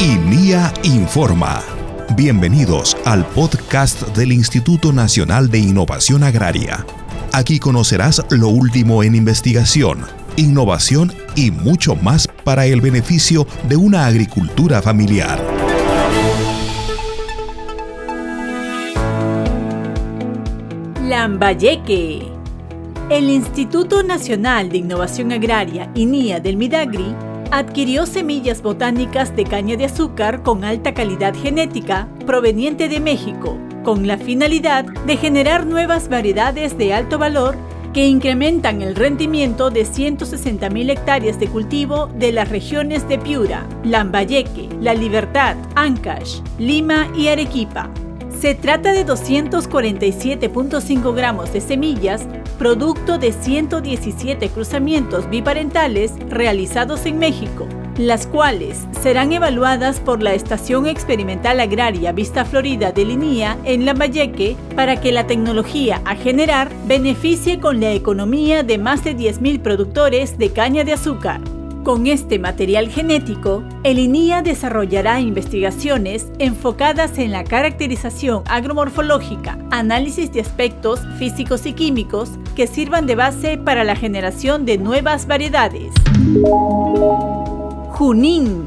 INIA Informa. Bienvenidos al podcast del Instituto Nacional de Innovación Agraria. Aquí conocerás lo último en investigación, innovación y mucho más para el beneficio de una agricultura familiar. Lambayeque. El Instituto Nacional de Innovación Agraria, INIA del Midagri, adquirió semillas botánicas de caña de azúcar con alta calidad genética proveniente de México, con la finalidad de generar nuevas variedades de alto valor que incrementan el rendimiento de 160.000 hectáreas de cultivo de las regiones de Piura, Lambayeque, La Libertad, Ancash, Lima y Arequipa. Se trata de 247.5 gramos de semillas, producto de 117 cruzamientos biparentales realizados en México, las cuales serán evaluadas por la Estación Experimental Agraria Vista Florida de Linía en Lambayeque para que la tecnología a generar beneficie con la economía de más de 10.000 productores de caña de azúcar. Con este material genético, el INIA desarrollará investigaciones enfocadas en la caracterización agromorfológica, análisis de aspectos físicos y químicos que sirvan de base para la generación de nuevas variedades. Junín.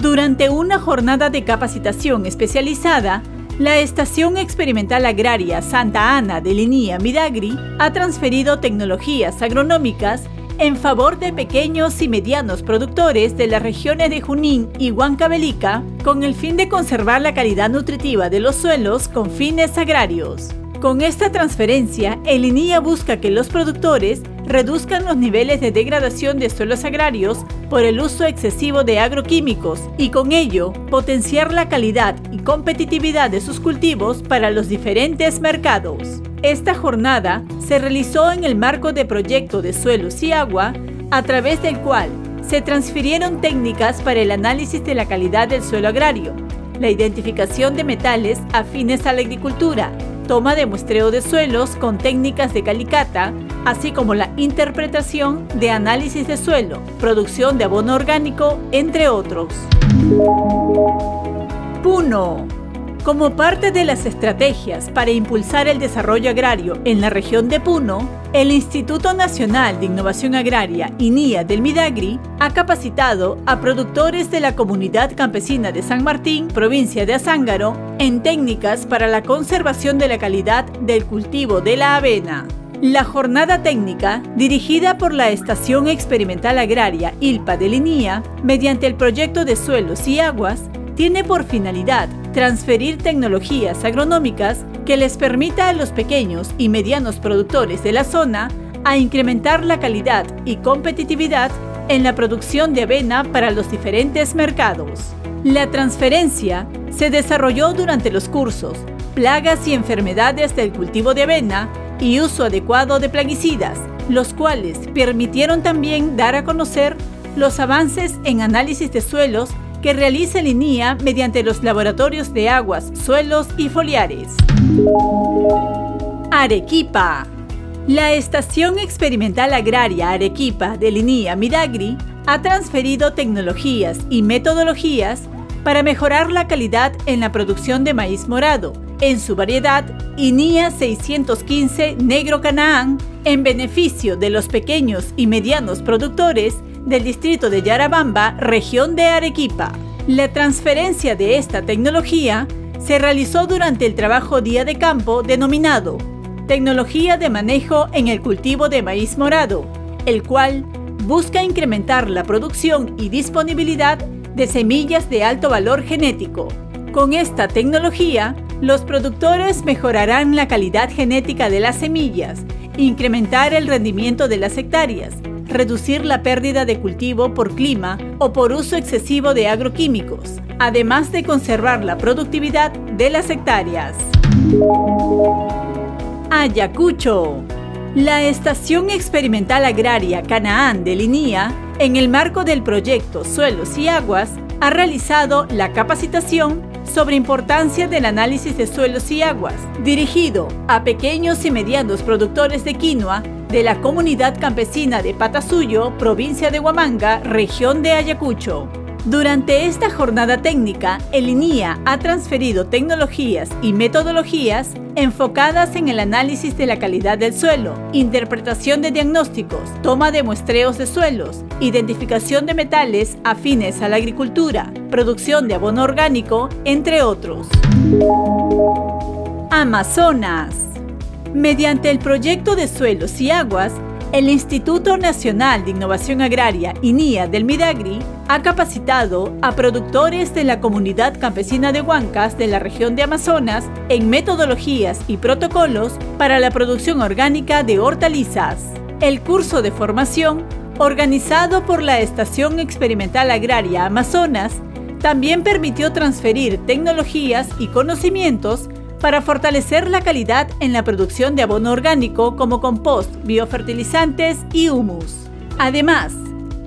Durante una jornada de capacitación especializada, la Estación Experimental Agraria Santa Ana de Linía Midagri ha transferido tecnologías agronómicas en favor de pequeños y medianos productores de las regiones de Junín y Huancavelica con el fin de conservar la calidad nutritiva de los suelos con fines agrarios. Con esta transferencia, el INIA busca que los productores reduzcan los niveles de degradación de suelos agrarios por el uso excesivo de agroquímicos y con ello potenciar la calidad y competitividad de sus cultivos para los diferentes mercados. Esta jornada se realizó en el marco de proyecto de suelos y agua, a través del cual se transfirieron técnicas para el análisis de la calidad del suelo agrario, la identificación de metales afines a la agricultura, toma de muestreo de suelos con técnicas de calicata, así como la interpretación de análisis de suelo, producción de abono orgánico, entre otros. Puno como parte de las estrategias para impulsar el desarrollo agrario en la región de Puno, el Instituto Nacional de Innovación Agraria, INIA del Midagri, ha capacitado a productores de la comunidad campesina de San Martín, provincia de Azángaro, en técnicas para la conservación de la calidad del cultivo de la avena. La jornada técnica, dirigida por la Estación Experimental Agraria ILPA de INIA, mediante el proyecto de suelos y aguas, tiene por finalidad transferir tecnologías agronómicas que les permita a los pequeños y medianos productores de la zona a incrementar la calidad y competitividad en la producción de avena para los diferentes mercados. La transferencia se desarrolló durante los cursos Plagas y enfermedades del cultivo de avena y uso adecuado de plaguicidas, los cuales permitieron también dar a conocer los avances en análisis de suelos que realiza el INIA mediante los laboratorios de aguas, suelos y foliares. Arequipa. La Estación Experimental Agraria Arequipa del INIA Midagri ha transferido tecnologías y metodologías para mejorar la calidad en la producción de maíz morado, en su variedad INIA 615 Negro Canaán, en beneficio de los pequeños y medianos productores del distrito de Yarabamba, región de Arequipa. La transferencia de esta tecnología se realizó durante el trabajo día de campo denominado Tecnología de manejo en el cultivo de maíz morado, el cual busca incrementar la producción y disponibilidad de semillas de alto valor genético. Con esta tecnología, los productores mejorarán la calidad genética de las semillas, incrementar el rendimiento de las hectáreas, reducir la pérdida de cultivo por clima o por uso excesivo de agroquímicos, además de conservar la productividad de las hectáreas. Ayacucho. La Estación Experimental Agraria Canaán de Linía, en el marco del proyecto Suelos y Aguas, ha realizado la capacitación sobre importancia del análisis de suelos y aguas, dirigido a pequeños y medianos productores de quinoa de la comunidad campesina de Patasuyo, provincia de Huamanga, región de Ayacucho. Durante esta jornada técnica, el INIA ha transferido tecnologías y metodologías enfocadas en el análisis de la calidad del suelo, interpretación de diagnósticos, toma de muestreos de suelos, identificación de metales afines a la agricultura, producción de abono orgánico, entre otros. Amazonas. Mediante el proyecto de suelos y aguas, el Instituto Nacional de Innovación Agraria, INIA del Midagri, ha capacitado a productores de la comunidad campesina de Huancas de la región de Amazonas en metodologías y protocolos para la producción orgánica de hortalizas. El curso de formación, organizado por la Estación Experimental Agraria Amazonas, también permitió transferir tecnologías y conocimientos para fortalecer la calidad en la producción de abono orgánico como compost, biofertilizantes y humus. Además,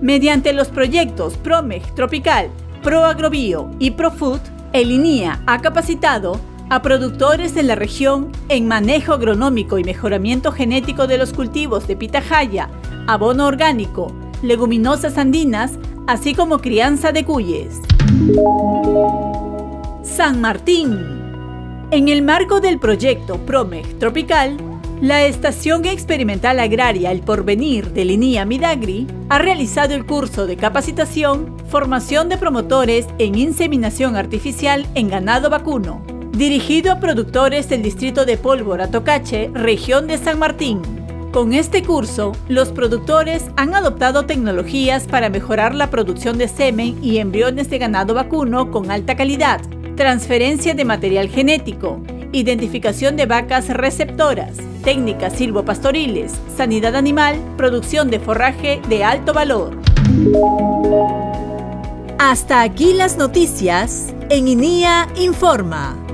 mediante los proyectos PROMEG Tropical, ProAgrobio y ProFood, el INIA ha capacitado a productores de la región en manejo agronómico y mejoramiento genético de los cultivos de pitahaya, abono orgánico, leguminosas andinas, así como crianza de cuyes. San Martín en el marco del proyecto PROMEG Tropical, la Estación Experimental Agraria El Porvenir de Linía Midagri ha realizado el curso de capacitación Formación de promotores en inseminación artificial en ganado vacuno, dirigido a productores del distrito de Pólvora Tocache, región de San Martín. Con este curso, los productores han adoptado tecnologías para mejorar la producción de semen y embriones de ganado vacuno con alta calidad, transferencia de material genético, identificación de vacas receptoras, técnicas silvopastoriles, sanidad animal, producción de forraje de alto valor. Hasta aquí las noticias en INIA Informa.